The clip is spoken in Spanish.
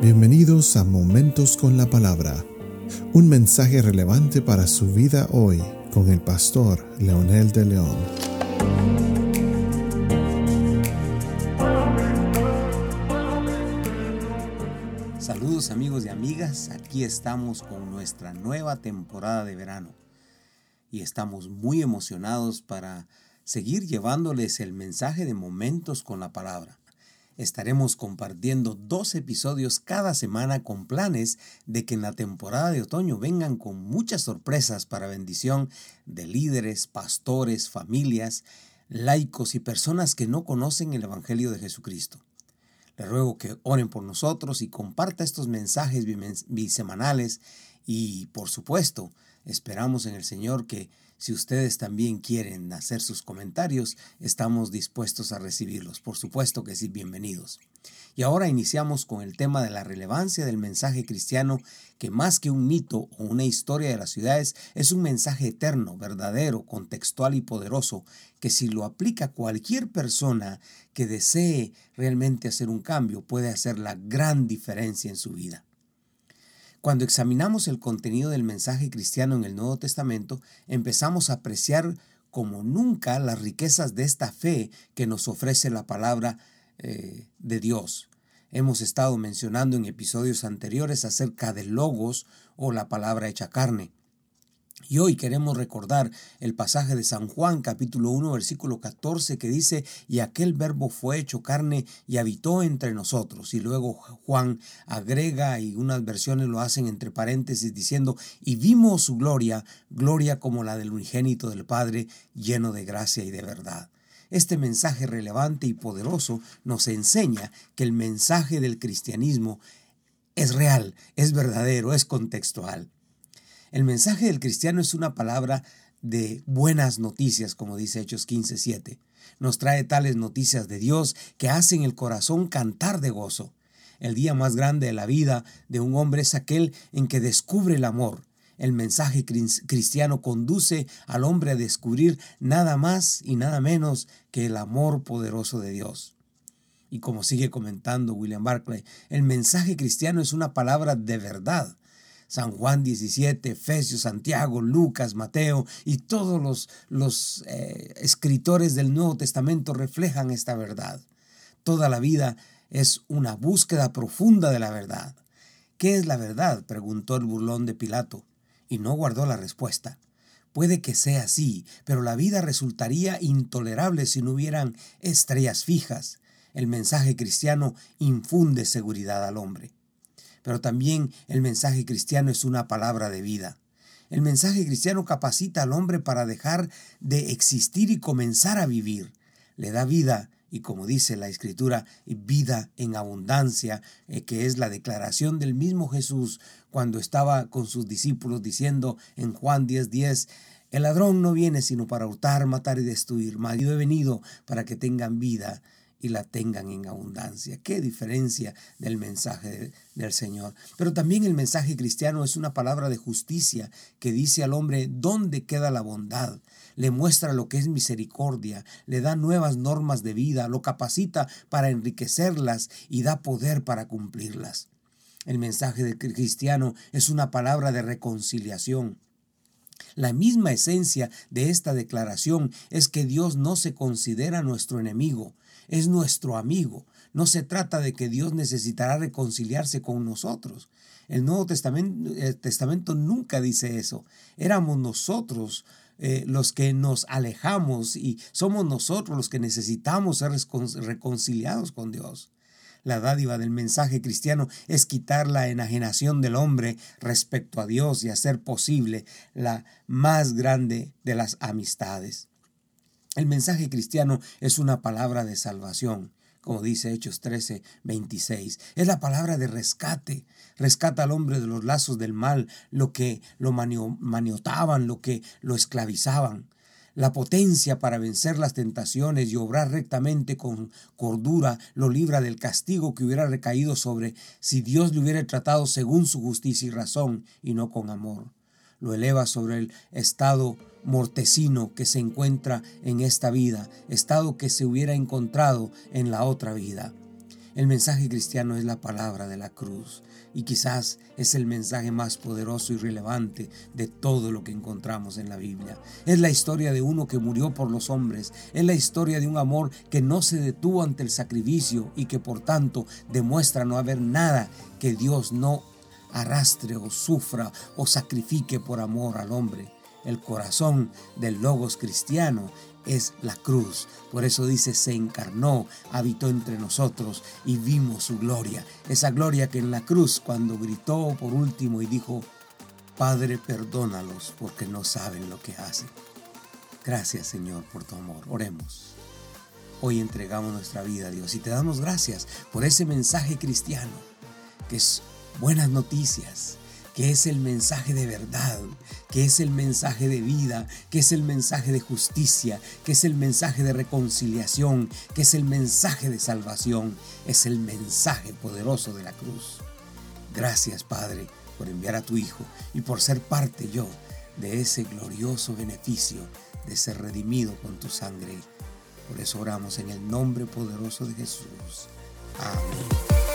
Bienvenidos a Momentos con la Palabra, un mensaje relevante para su vida hoy con el pastor Leonel de León. Saludos amigos y amigas, aquí estamos con nuestra nueva temporada de verano y estamos muy emocionados para seguir llevándoles el mensaje de Momentos con la Palabra estaremos compartiendo dos episodios cada semana con planes de que en la temporada de otoño vengan con muchas sorpresas para bendición de líderes, pastores, familias, laicos y personas que no conocen el Evangelio de Jesucristo. Le ruego que oren por nosotros y comparta estos mensajes bisemanales y, por supuesto, esperamos en el Señor que si ustedes también quieren hacer sus comentarios, estamos dispuestos a recibirlos. Por supuesto que sí, bienvenidos. Y ahora iniciamos con el tema de la relevancia del mensaje cristiano, que más que un mito o una historia de las ciudades, es un mensaje eterno, verdadero, contextual y poderoso, que si lo aplica cualquier persona que desee realmente hacer un cambio, puede hacer la gran diferencia en su vida. Cuando examinamos el contenido del mensaje cristiano en el Nuevo Testamento, empezamos a apreciar como nunca las riquezas de esta fe que nos ofrece la palabra eh, de Dios. Hemos estado mencionando en episodios anteriores acerca de logos o la palabra hecha carne. Y hoy queremos recordar el pasaje de San Juan capítulo 1 versículo 14 que dice, y aquel verbo fue hecho carne y habitó entre nosotros. Y luego Juan agrega y unas versiones lo hacen entre paréntesis diciendo, y vimos su gloria, gloria como la del unigénito del Padre, lleno de gracia y de verdad. Este mensaje relevante y poderoso nos enseña que el mensaje del cristianismo es real, es verdadero, es contextual. El mensaje del cristiano es una palabra de buenas noticias, como dice Hechos 15:7. Nos trae tales noticias de Dios que hacen el corazón cantar de gozo. El día más grande de la vida de un hombre es aquel en que descubre el amor. El mensaje cristiano conduce al hombre a descubrir nada más y nada menos que el amor poderoso de Dios. Y como sigue comentando William Barclay, el mensaje cristiano es una palabra de verdad San Juan 17, Efesios, Santiago, Lucas, Mateo y todos los, los eh, escritores del Nuevo Testamento reflejan esta verdad. Toda la vida es una búsqueda profunda de la verdad. ¿Qué es la verdad? preguntó el burlón de Pilato, y no guardó la respuesta. Puede que sea así, pero la vida resultaría intolerable si no hubieran estrellas fijas. El mensaje cristiano infunde seguridad al hombre pero también el mensaje cristiano es una palabra de vida. El mensaje cristiano capacita al hombre para dejar de existir y comenzar a vivir. Le da vida y como dice la escritura, vida en abundancia, eh, que es la declaración del mismo Jesús cuando estaba con sus discípulos diciendo en Juan 10:10, 10, el ladrón no viene sino para hurtar, matar y destruir, mas yo he venido para que tengan vida y la tengan en abundancia. Qué diferencia del mensaje del Señor. Pero también el mensaje cristiano es una palabra de justicia que dice al hombre dónde queda la bondad. Le muestra lo que es misericordia, le da nuevas normas de vida, lo capacita para enriquecerlas y da poder para cumplirlas. El mensaje cristiano es una palabra de reconciliación. La misma esencia de esta declaración es que Dios no se considera nuestro enemigo, es nuestro amigo. No se trata de que Dios necesitará reconciliarse con nosotros. El Nuevo Testamento, nunca dice eso. Éramos nosotros eh, los que nos alejamos y somos nosotros los que necesitamos ser reconciliados con Dios. La dádiva del mensaje cristiano es quitar la enajenación del hombre respecto a Dios y hacer posible la más grande de las amistades. El mensaje cristiano es una palabra de salvación, como dice Hechos 13, 26. Es la palabra de rescate. Rescata al hombre de los lazos del mal, lo que lo maniotaban, lo que lo esclavizaban. La potencia para vencer las tentaciones y obrar rectamente con cordura lo libra del castigo que hubiera recaído sobre si Dios le hubiera tratado según su justicia y razón y no con amor lo eleva sobre el estado mortecino que se encuentra en esta vida, estado que se hubiera encontrado en la otra vida. El mensaje cristiano es la palabra de la cruz y quizás es el mensaje más poderoso y relevante de todo lo que encontramos en la Biblia. Es la historia de uno que murió por los hombres, es la historia de un amor que no se detuvo ante el sacrificio y que por tanto demuestra no haber nada que Dios no arrastre o sufra o sacrifique por amor al hombre. El corazón del logos cristiano es la cruz. Por eso dice, se encarnó, habitó entre nosotros y vimos su gloria. Esa gloria que en la cruz, cuando gritó por último y dijo, Padre, perdónalos porque no saben lo que hacen. Gracias Señor por tu amor. Oremos. Hoy entregamos nuestra vida a Dios y te damos gracias por ese mensaje cristiano, que es buenas noticias, que es el mensaje de verdad, que es el mensaje de vida, que es el mensaje de justicia, que es el mensaje de reconciliación, que es el mensaje de salvación, es el mensaje poderoso de la cruz. Gracias Padre por enviar a tu Hijo y por ser parte yo de ese glorioso beneficio de ser redimido con tu sangre. Por eso oramos en el nombre poderoso de Jesús. Amén.